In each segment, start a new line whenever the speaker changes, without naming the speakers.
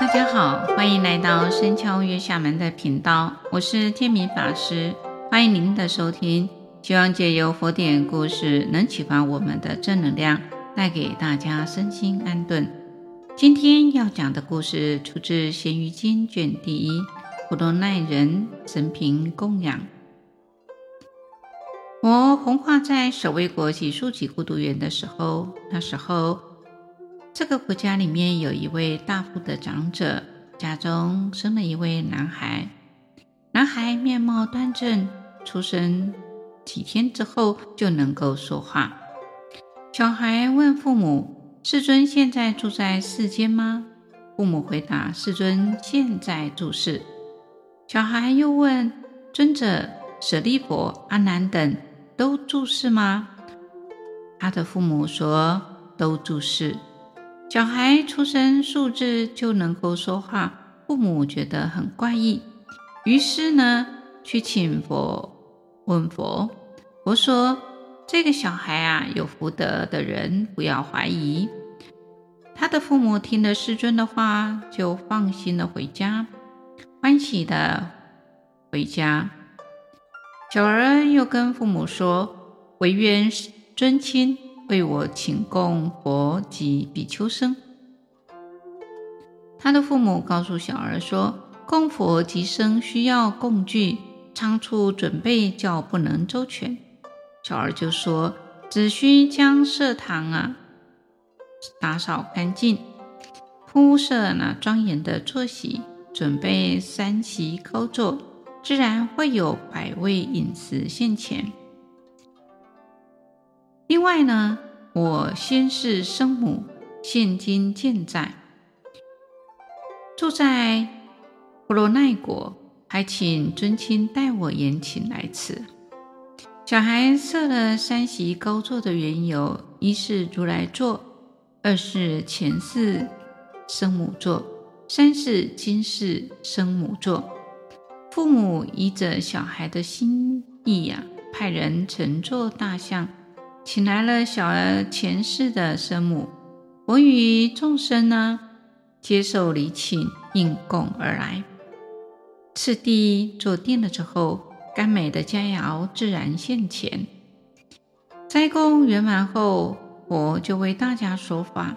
大家好，欢迎来到深敲月下门的频道，我是天明法师，欢迎您的收听。希望借由佛典故事，能启发我们的正能量，带给大家身心安顿。今天要讲的故事出自《贤愚经》卷第一，普罗奈人生平供养。我弘化在守卫国只树给孤独园的时候，那时候。这个国家里面有一位大富的长者，家中生了一位男孩。男孩面貌端正，出生几天之后就能够说话。小孩问父母：“世尊现在住在世间吗？”父母回答：“世尊现在住世。”小孩又问：“尊者舍利弗、阿难等都住世吗？”他的父母说：“都住世。”小孩出生数日就能够说话，父母觉得很怪异，于是呢，去请佛问佛。佛说：“这个小孩啊，有福德的人不要怀疑。”他的父母听了世尊的话，就放心的回家，欢喜的回家。小儿又跟父母说：“惟愿尊亲。”为我请供佛及比丘僧。他的父母告诉小儿说：“供佛及僧需要供具，仓促准备较不能周全。”小儿就说：“只需将舍堂啊打扫干净，铺设那庄严的坐席，准备三席高座，自然会有百味饮食现前。”另外呢，我先是生母，现今健在，住在婆罗奈国，还请尊亲代我言请来此。小孩设了三席高座的缘由：一是如来座，二是前世生母座，三是今世生母座。父母依着小孩的心意呀、派人乘坐大象。请来了小儿前世的生母，我与众生呢，接受礼请，应供而来。次第坐定了之后，甘美的佳肴自然现前。斋供圆满后，我就为大家说法。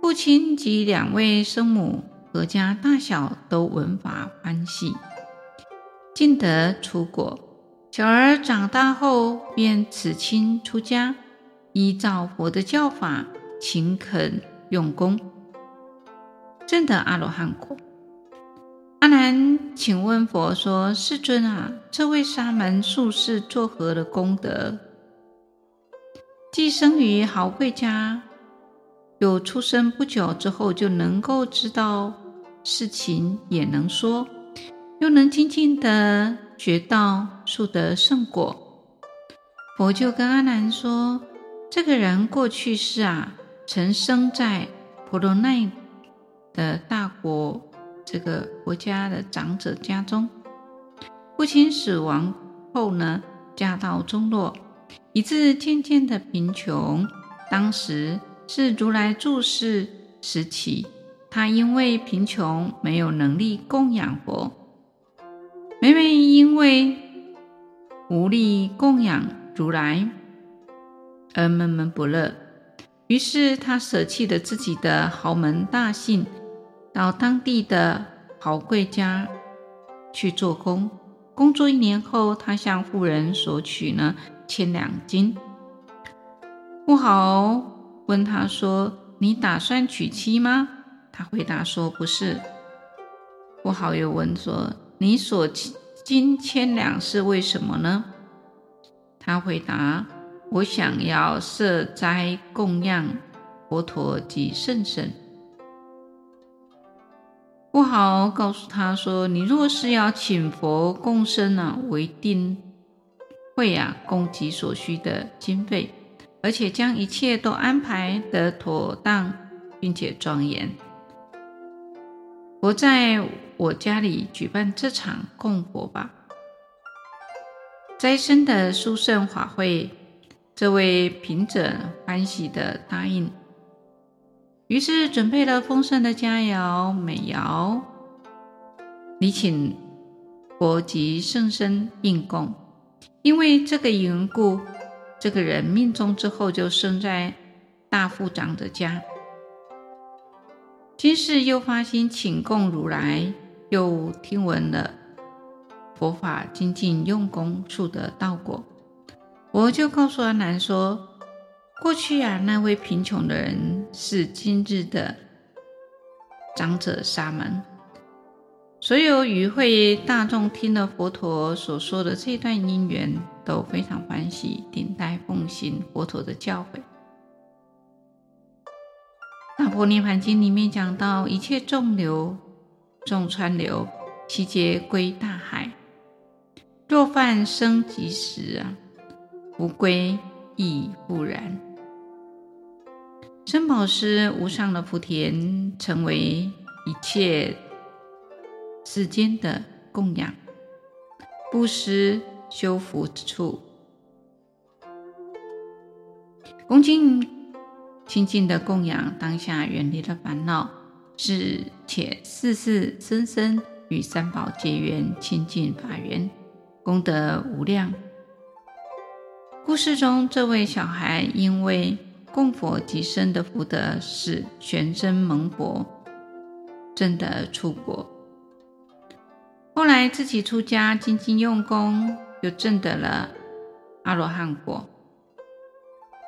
父亲及两位生母，阖家大小都闻法欢喜，尽得初果。小儿长大后，便辞亲出家，依照佛的教法，勤恳用功，证得阿罗汉果。阿难请问佛说：“世尊啊，这位沙门宿世作何的功德？既生于豪贵家，有出生不久之后就能够知道事情，也能说，又能精进的。”学道速得胜果，佛就跟阿难说：“这个人过去世啊，曾生在婆罗奈的大国这个国家的长者家中。父亲死亡后呢，家道中落，以致渐渐的贫穷。当时是如来住世时期，他因为贫穷，没有能力供养佛。”每每因为无力供养如来而闷闷不乐，于是他舍弃了自己的豪门大姓，到当地的豪贵家去做工。工作一年后，他向富人索取了千两金。富豪问他说：“你打算娶妻吗？”他回答说：“不是。”富豪又问说。你所金千两是为什么呢？他回答：“我想要设斋供养佛陀及圣神。”富豪告诉他说：“你若是要请佛供身呢，我一定会啊供给所需的经费，而且将一切都安排得妥当，并且庄严。”我在我家里举办这场供佛吧，斋生的殊胜法会。这位贫者欢喜的答应。于是准备了丰盛的佳肴美肴，礼请佛及圣僧应供。因为这个缘故，这个人命终之后就生在大富长者家。今世又发心请供如来，又听闻了佛法精进用功，速得道果。我就告诉阿难说：“过去啊，那位贫穷的人是今日的长者沙门。”所有与会大众听了佛陀所说的这段因缘，都非常欢喜，顶戴奉行佛陀的教诲。《大般涅槃经》里面讲到，一切众流、众川流，其皆归大海。若犯生即时啊，弗归亦不然。僧宝师无上的福田，成为一切。世间的供养、布施、修福之处，恭敬清净的供养，当下远离了烦恼，是且世世生生与三宝结缘，亲近法缘，功德无量。故事中，这位小孩因为供佛及生的福德，使全身蒙佛，证得出果。后来自己出家，精进用功，又证得了阿罗汉果。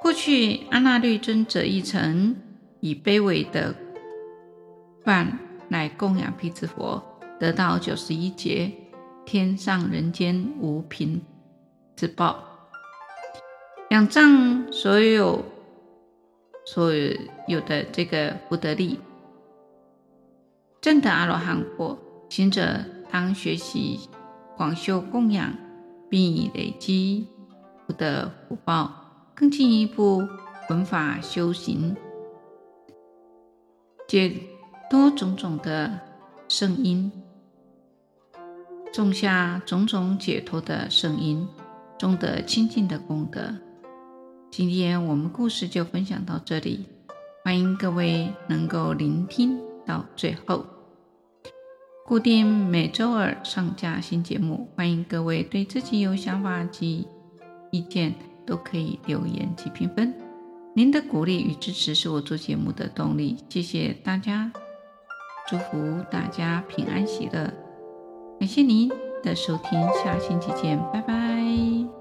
过去阿那律尊者亦曾以卑微的饭来供养辟支佛，得到九十一劫天上人间无贫之报，仰仗所有所有的这个福德力，证得阿罗汉果。行者。当学习广修供养，并以累积福德福报，更进一步闻法修行，解多种种的圣因，种下种种解脱的圣因，种得清净的功德。今天我们故事就分享到这里，欢迎各位能够聆听到最后。固定每周二上架新节目，欢迎各位对自己有想法及意见都可以留言及评分。您的鼓励与支持是我做节目的动力，谢谢大家，祝福大家平安喜乐，感谢您的收听，下星期见，拜拜。